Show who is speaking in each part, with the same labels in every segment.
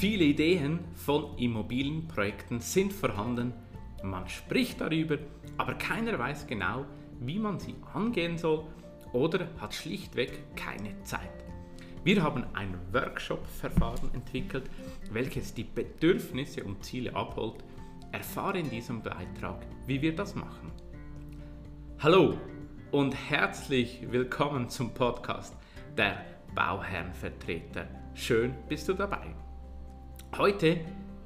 Speaker 1: Viele Ideen von Immobilienprojekten sind vorhanden. Man spricht darüber, aber keiner weiß genau, wie man sie angehen soll oder hat schlichtweg keine Zeit. Wir haben ein Workshop-Verfahren entwickelt, welches die Bedürfnisse und Ziele abholt. Erfahre in diesem Beitrag, wie wir das machen. Hallo und herzlich willkommen zum Podcast der Bauherrenvertreter. Schön bist du dabei. Heute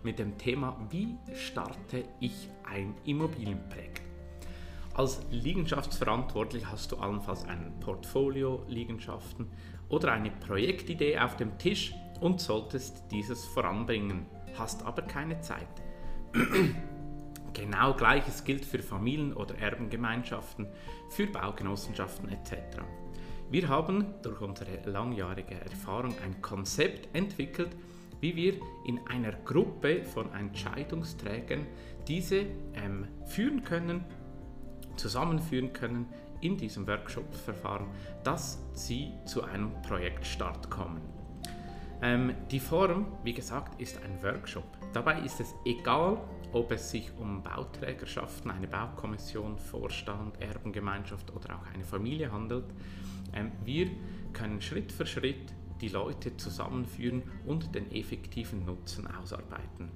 Speaker 1: mit dem Thema, wie starte ich ein Immobilienprojekt? Als Liegenschaftsverantwortlich hast du allenfalls ein Portfolio Liegenschaften oder eine Projektidee auf dem Tisch und solltest dieses voranbringen, hast aber keine Zeit. genau gleiches gilt für Familien- oder Erbengemeinschaften, für Baugenossenschaften etc. Wir haben durch unsere langjährige Erfahrung ein Konzept entwickelt, wie wir in einer Gruppe von Entscheidungsträgern diese ähm, führen können, zusammenführen können in diesem Workshop-Verfahren, dass sie zu einem Projektstart kommen. Ähm, die Form, wie gesagt, ist ein Workshop. Dabei ist es egal, ob es sich um Bauträgerschaften, eine Baukommission, Vorstand, Erbengemeinschaft oder auch eine Familie handelt. Ähm, wir können Schritt für Schritt die Leute zusammenführen und den effektiven Nutzen ausarbeiten.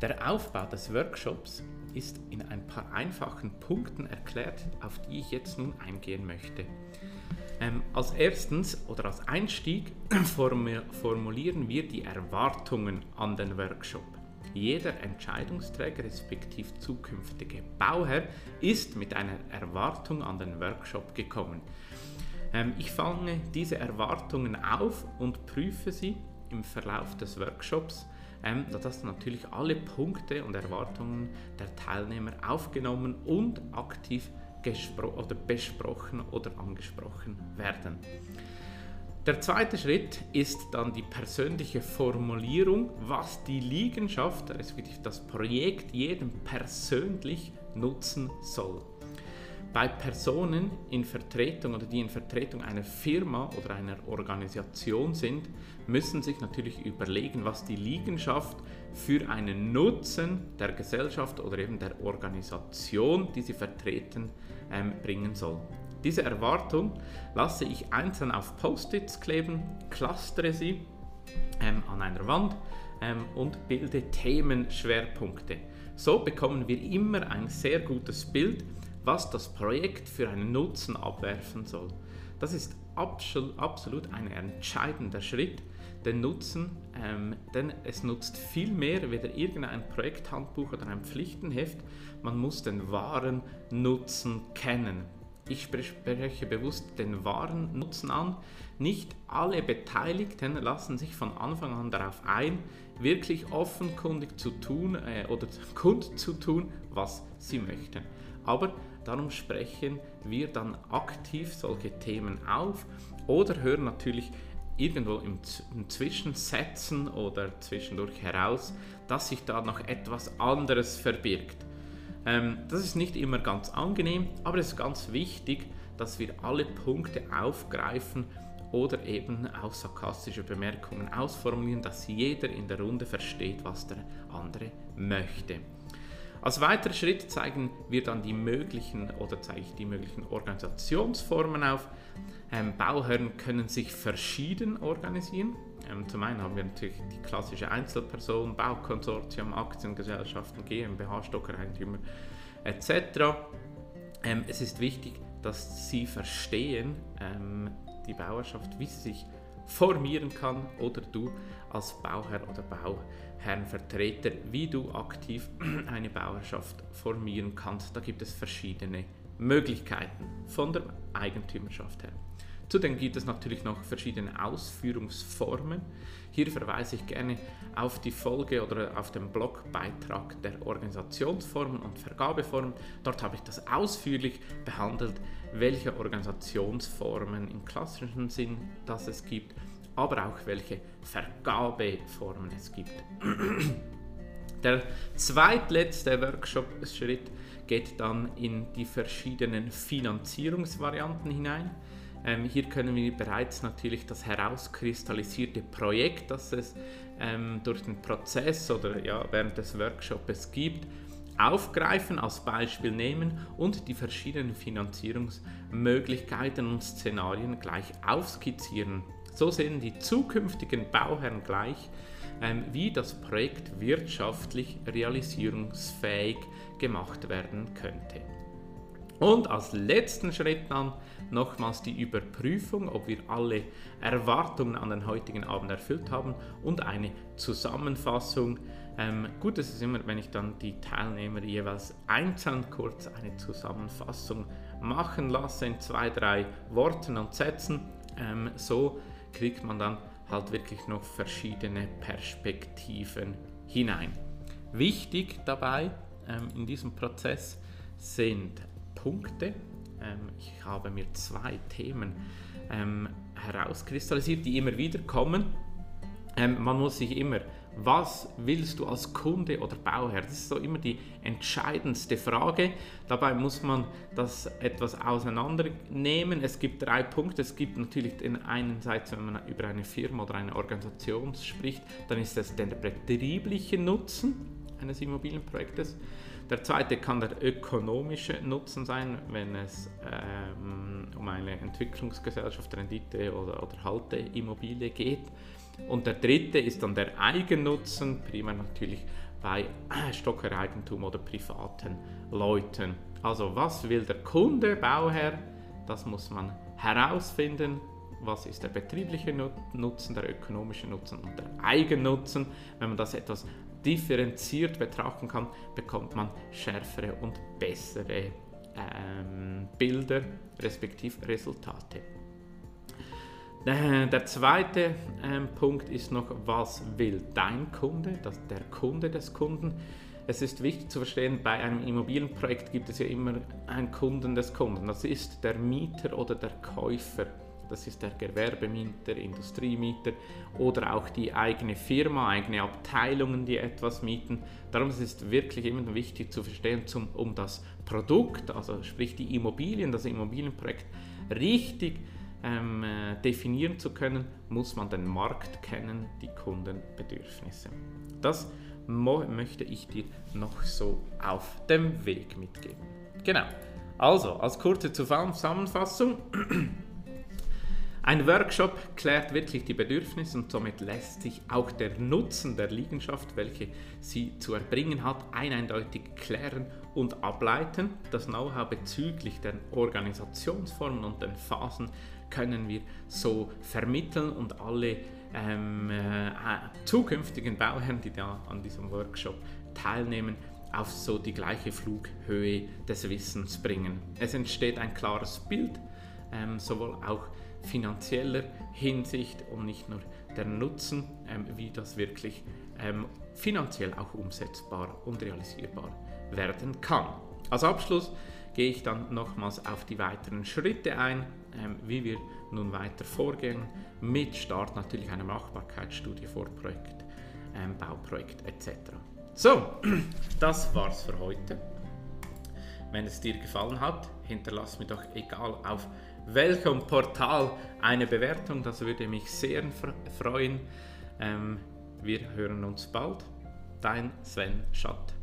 Speaker 1: Der Aufbau des Workshops ist in ein paar einfachen Punkten erklärt, auf die ich jetzt nun eingehen möchte. Ähm, als erstens oder als Einstieg formulieren wir die Erwartungen an den Workshop. Jeder Entscheidungsträger respektive zukünftige Bauherr ist mit einer Erwartung an den Workshop gekommen. Ähm, ich fange diese Erwartungen auf und prüfe sie im Verlauf des Workshops, ähm, dass natürlich alle Punkte und Erwartungen der Teilnehmer aufgenommen und aktiv oder besprochen oder angesprochen werden. Der zweite Schritt ist dann die persönliche Formulierung, was die Liegenschaft, respektive das Projekt jedem persönlich nutzen soll bei Personen in Vertretung oder die in Vertretung einer Firma oder einer Organisation sind, müssen sich natürlich überlegen, was die Liegenschaft für einen Nutzen der Gesellschaft oder eben der Organisation, die sie vertreten, ähm, bringen soll. Diese Erwartung lasse ich einzeln auf Post-its kleben, clustere sie ähm, an einer Wand ähm, und bilde Themenschwerpunkte. So bekommen wir immer ein sehr gutes Bild was das Projekt für einen Nutzen abwerfen soll. Das ist absolut ein entscheidender Schritt, den Nutzen, ähm, denn es nutzt viel mehr weder irgendein Projekthandbuch oder ein Pflichtenheft. Man muss den wahren Nutzen kennen. Ich spreche bewusst den wahren Nutzen an. Nicht alle Beteiligten lassen sich von Anfang an darauf ein, wirklich offenkundig zu tun äh, oder kund zu tun, was sie möchten. Aber darum sprechen wir dann aktiv solche Themen auf oder hören natürlich irgendwo im, im Zwischensetzen oder zwischendurch heraus, dass sich da noch etwas anderes verbirgt. Ähm, das ist nicht immer ganz angenehm, aber es ist ganz wichtig, dass wir alle Punkte aufgreifen oder eben auch sarkastische Bemerkungen ausformulieren, dass jeder in der Runde versteht, was der andere möchte. Als weiterer Schritt zeigen wir dann die möglichen oder zeige ich die möglichen Organisationsformen auf. Ähm, Bauherren können sich verschieden organisieren. Ähm, zum einen haben wir natürlich die klassische Einzelperson, Baukonsortium, Aktiengesellschaften, GmbH, Stockereigentümer etc. Ähm, es ist wichtig, dass Sie verstehen, ähm, die Bauerschaft, wie sie sich formieren kann oder du als Bauherr oder Bauherrenvertreter, wie du aktiv eine Bauerschaft formieren kannst. Da gibt es verschiedene Möglichkeiten von der Eigentümerschaft her. Zudem gibt es natürlich noch verschiedene Ausführungsformen. Hier verweise ich gerne auf die Folge oder auf den Blogbeitrag der Organisationsformen und Vergabeformen. Dort habe ich das ausführlich behandelt, welche Organisationsformen im klassischen Sinn das es gibt, aber auch welche Vergabeformen es gibt. Der zweitletzte Workshop-Schritt geht dann in die verschiedenen Finanzierungsvarianten hinein. Ähm, hier können wir bereits natürlich das herauskristallisierte Projekt, das es ähm, durch den Prozess oder ja, während des Workshops gibt, aufgreifen, als Beispiel nehmen und die verschiedenen Finanzierungsmöglichkeiten und Szenarien gleich aufskizzieren. So sehen die zukünftigen Bauherren gleich, ähm, wie das Projekt wirtschaftlich realisierungsfähig gemacht werden könnte. Und als letzten Schritt dann nochmals die Überprüfung, ob wir alle Erwartungen an den heutigen Abend erfüllt haben und eine Zusammenfassung. Ähm, gut ist immer, wenn ich dann die Teilnehmer jeweils einzeln kurz eine Zusammenfassung machen lasse in zwei, drei Worten und Sätzen. Ähm, so kriegt man dann halt wirklich noch verschiedene Perspektiven hinein. Wichtig dabei ähm, in diesem Prozess sind Punkte. Ähm, ich habe mir zwei Themen ähm, herauskristallisiert, die immer wieder kommen. Ähm, man muss sich immer, was willst du als Kunde oder Bauherr? Das ist so immer die entscheidendste Frage. Dabei muss man das etwas auseinandernehmen. Es gibt drei Punkte. Es gibt natürlich den einen Seite, wenn man über eine Firma oder eine Organisation spricht, dann ist das der betriebliche Nutzen eines Immobilienprojektes. Der zweite kann der ökonomische Nutzen sein, wenn es ähm, um eine Entwicklungsgesellschaft, Rendite oder, oder Halteimmobilie geht. Und der dritte ist dann der Eigennutzen, primär natürlich bei Stockereigentum oder privaten Leuten. Also was will der Kunde, Bauherr? Das muss man herausfinden. Was ist der betriebliche Nutzen, der ökonomische Nutzen und der Eigennutzen? Wenn man das etwas differenziert betrachten kann, bekommt man schärfere und bessere ähm, Bilder respektive Resultate. Äh, der zweite ähm, Punkt ist noch, was will dein Kunde, das, der Kunde des Kunden. Es ist wichtig zu verstehen, bei einem Immobilienprojekt gibt es ja immer einen Kunden des Kunden. Das ist der Mieter oder der Käufer das ist der Gewerbemieter, Industriemieter oder auch die eigene Firma, eigene Abteilungen, die etwas mieten. Darum ist es wirklich immer wichtig zu verstehen, zum, um das Produkt, also sprich die Immobilien, das Immobilienprojekt richtig ähm, äh, definieren zu können, muss man den Markt kennen, die Kundenbedürfnisse. Das möchte ich dir noch so auf dem Weg mitgeben. Genau. Also, als kurze Zusammenfassung. Ein Workshop klärt wirklich die Bedürfnisse und somit lässt sich auch der Nutzen der Liegenschaft, welche sie zu erbringen hat, eindeutig klären und ableiten. Das Know-how bezüglich der Organisationsformen und den Phasen können wir so vermitteln und alle ähm, äh, zukünftigen Bauherren, die da an diesem Workshop teilnehmen, auf so die gleiche Flughöhe des Wissens bringen. Es entsteht ein klares Bild, ähm, sowohl auch finanzieller Hinsicht und nicht nur der Nutzen, ähm, wie das wirklich ähm, finanziell auch umsetzbar und realisierbar werden kann. Als Abschluss gehe ich dann nochmals auf die weiteren Schritte ein, ähm, wie wir nun weiter vorgehen, mit Start natürlich einer Machbarkeitsstudie, Vorprojekt, Bauprojekt etc. So, das war's für heute. Wenn es dir gefallen hat, hinterlass mir doch egal auf welchem Portal eine Bewertung. Das würde mich sehr freuen. Ähm, wir hören uns bald. Dein Sven Schatt.